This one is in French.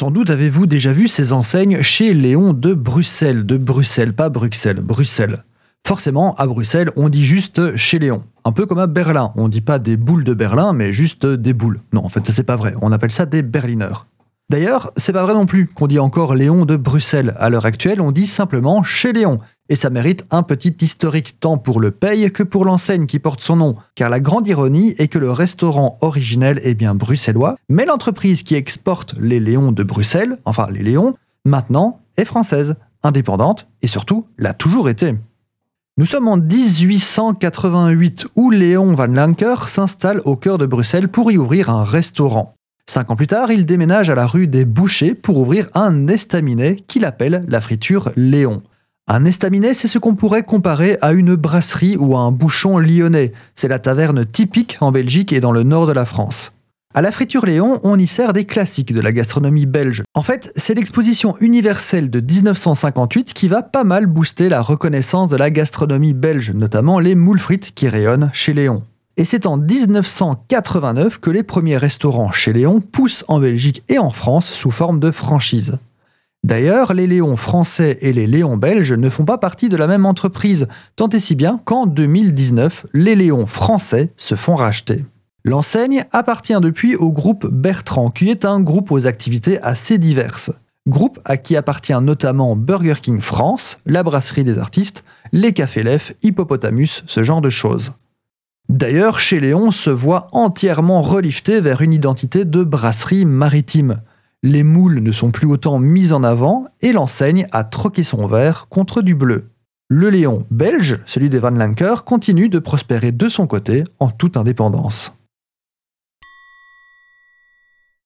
Sans doute avez-vous déjà vu ces enseignes chez Léon de Bruxelles, de Bruxelles, pas Bruxelles, Bruxelles. Forcément, à Bruxelles, on dit juste chez Léon. Un peu comme à Berlin, on dit pas des boules de Berlin, mais juste des boules. Non, en fait, ça c'est pas vrai, on appelle ça des Berliners. D'ailleurs, c'est pas vrai non plus qu'on dit encore Léon de Bruxelles. À l'heure actuelle, on dit simplement chez Léon. Et ça mérite un petit historique tant pour le paye que pour l'enseigne qui porte son nom. Car la grande ironie est que le restaurant originel est bien bruxellois, mais l'entreprise qui exporte les Léons de Bruxelles, enfin les Léons, maintenant est française, indépendante et surtout l'a toujours été. Nous sommes en 1888 où Léon Van Lanker s'installe au cœur de Bruxelles pour y ouvrir un restaurant. Cinq ans plus tard, il déménage à la rue des Bouchers pour ouvrir un estaminet qu'il appelle la friture Léon. Un estaminet, c'est ce qu'on pourrait comparer à une brasserie ou à un bouchon lyonnais. C'est la taverne typique en Belgique et dans le nord de la France. À la friture Léon, on y sert des classiques de la gastronomie belge. En fait, c'est l'exposition universelle de 1958 qui va pas mal booster la reconnaissance de la gastronomie belge, notamment les moules frites qui rayonnent chez Léon. Et c'est en 1989 que les premiers restaurants chez Léon poussent en Belgique et en France sous forme de franchise. D'ailleurs, les Léons français et les Léons belges ne font pas partie de la même entreprise, tant et si bien qu'en 2019, les Léons français se font racheter. L'enseigne appartient depuis au groupe Bertrand, qui est un groupe aux activités assez diverses. Groupe à qui appartient notamment Burger King France, la brasserie des artistes, les cafés Lef, Hippopotamus, ce genre de choses. D'ailleurs, chez Léon se voit entièrement relifté vers une identité de brasserie maritime. Les moules ne sont plus autant mis en avant et l'enseigne a troqué son vert contre du bleu. Le Léon belge, celui des Van Lanker, continue de prospérer de son côté en toute indépendance.